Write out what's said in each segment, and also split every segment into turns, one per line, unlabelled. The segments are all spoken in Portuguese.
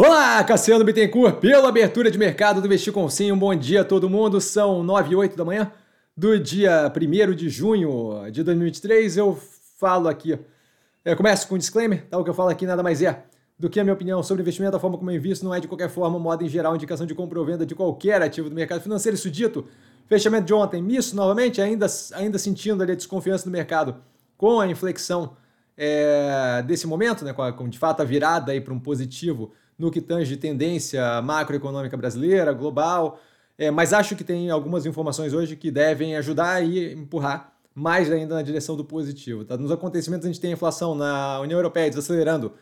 Olá, Cassiano Bittencourt, pela abertura de mercado do Investir com Sim. Um bom dia a todo mundo. São 9 e 8 da manhã do dia 1 de junho de 2023. Eu falo aqui, eu começo com um disclaimer, tá? O que eu falo aqui nada mais é do que a minha opinião sobre investimento, a forma como eu invisto, não é de qualquer forma, modo em geral, indicação de compra ou venda de qualquer ativo do mercado financeiro. Isso dito, fechamento de ontem, misto novamente, ainda, ainda sentindo ali a desconfiança do mercado com a inflexão é, desse momento, né, com, a, com de fato a virada para um positivo no que tange tendência macroeconômica brasileira, global, é, mas acho que tem algumas informações hoje que devem ajudar e empurrar mais ainda na direção do positivo. Tá? Nos acontecimentos a gente tem a inflação na União Europeia desacelerando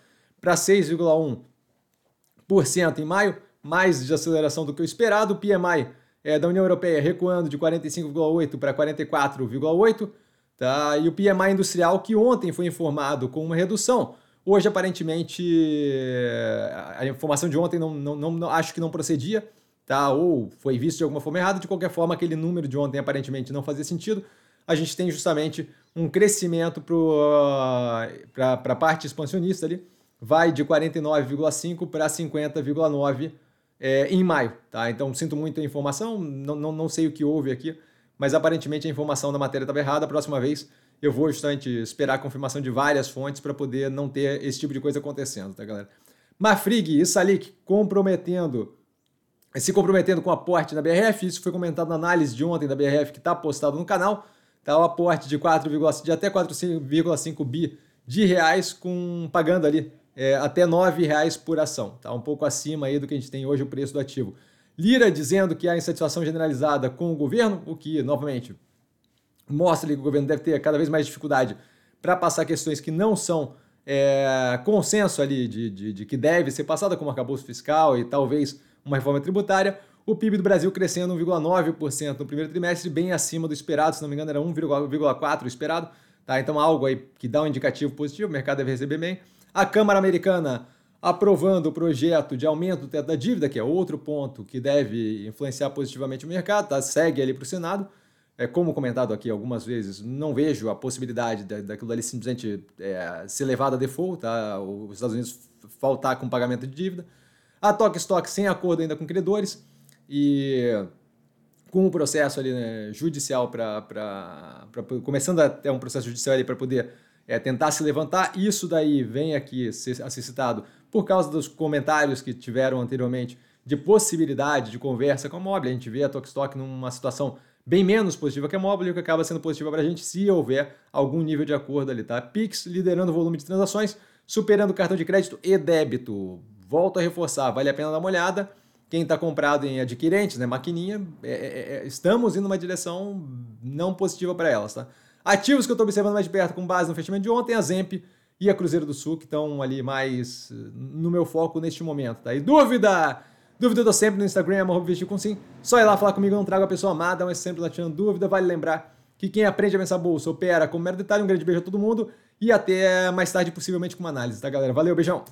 para 6,1% em maio, mais desaceleração do que o esperado. O PMI é, da União Europeia recuando de 45,8 para 44,8. Tá? E o PMI industrial, que ontem foi informado com uma redução, Hoje, aparentemente, a informação de ontem não, não, não, não, acho que não procedia, tá? Ou foi visto de alguma forma errado. De qualquer forma, aquele número de ontem aparentemente não fazia sentido. A gente tem justamente um crescimento para a parte expansionista ali, vai de 49,5 para 50,9 é, em maio, tá? Então sinto muito a informação, não, não, não sei o que houve aqui, mas aparentemente a informação da matéria estava errada. A próxima vez eu vou justamente esperar a confirmação de várias fontes para poder não ter esse tipo de coisa acontecendo, tá, galera? Mafrig e Salik comprometendo, se comprometendo com o aporte na BRF, isso foi comentado na análise de ontem da BRF que está postado no canal, tá? O aporte de, 4, de até 4,5 bi de reais, com pagando ali é, até R$ reais por ação, tá? Um pouco acima aí do que a gente tem hoje o preço do ativo. Lira dizendo que há insatisfação generalizada com o governo, o que, novamente, mostra que o governo deve ter cada vez mais dificuldade para passar questões que não são é, consenso ali de, de, de, que deve ser passada, como arcabouço fiscal e talvez uma reforma tributária. O PIB do Brasil crescendo 1,9% no primeiro trimestre, bem acima do esperado, se não me engano era 1,4% esperado. Tá? Então algo aí que dá um indicativo positivo, o mercado deve receber bem. A Câmara Americana aprovando o projeto de aumento do teto da dívida, que é outro ponto que deve influenciar positivamente o mercado, tá? segue ali para o Senado é, como comentado aqui algumas vezes, não vejo a possibilidade da, daquilo ali simplesmente é, ser levado a default, tá? os Estados Unidos faltar com pagamento de dívida. A Tok Stock sem acordo ainda com credores e com o processo ali né, judicial para começando a ter um processo judicial ali para poder é, tentar se levantar. Isso daí vem aqui a ser citado por causa dos comentários que tiveram anteriormente de possibilidade de conversa com a Mobile. A gente vê a Tok Stock numa situação bem menos positiva que a Mobile, que acaba sendo positiva para a gente se houver algum nível de acordo ali, tá? Pix liderando o volume de transações, superando o cartão de crédito e débito. Volto a reforçar, vale a pena dar uma olhada. Quem está comprado em adquirentes, né, maquininha, é, é, é, estamos indo numa direção não positiva para elas, tá? Ativos que eu estou observando mais de perto com base no fechamento de ontem, a Zemp e a Cruzeiro do Sul, que estão ali mais no meu foco neste momento, tá? E dúvida? Dúvida eu tô sempre no Instagram, arroba com sim. Só ir lá falar comigo, eu não trago a pessoa amada, mas sempre lá tirando dúvida. Vale lembrar que quem aprende a pensar bolsa opera com mero detalhe. Um grande beijo a todo mundo e até mais tarde, possivelmente, com uma análise, tá, galera? Valeu, beijão!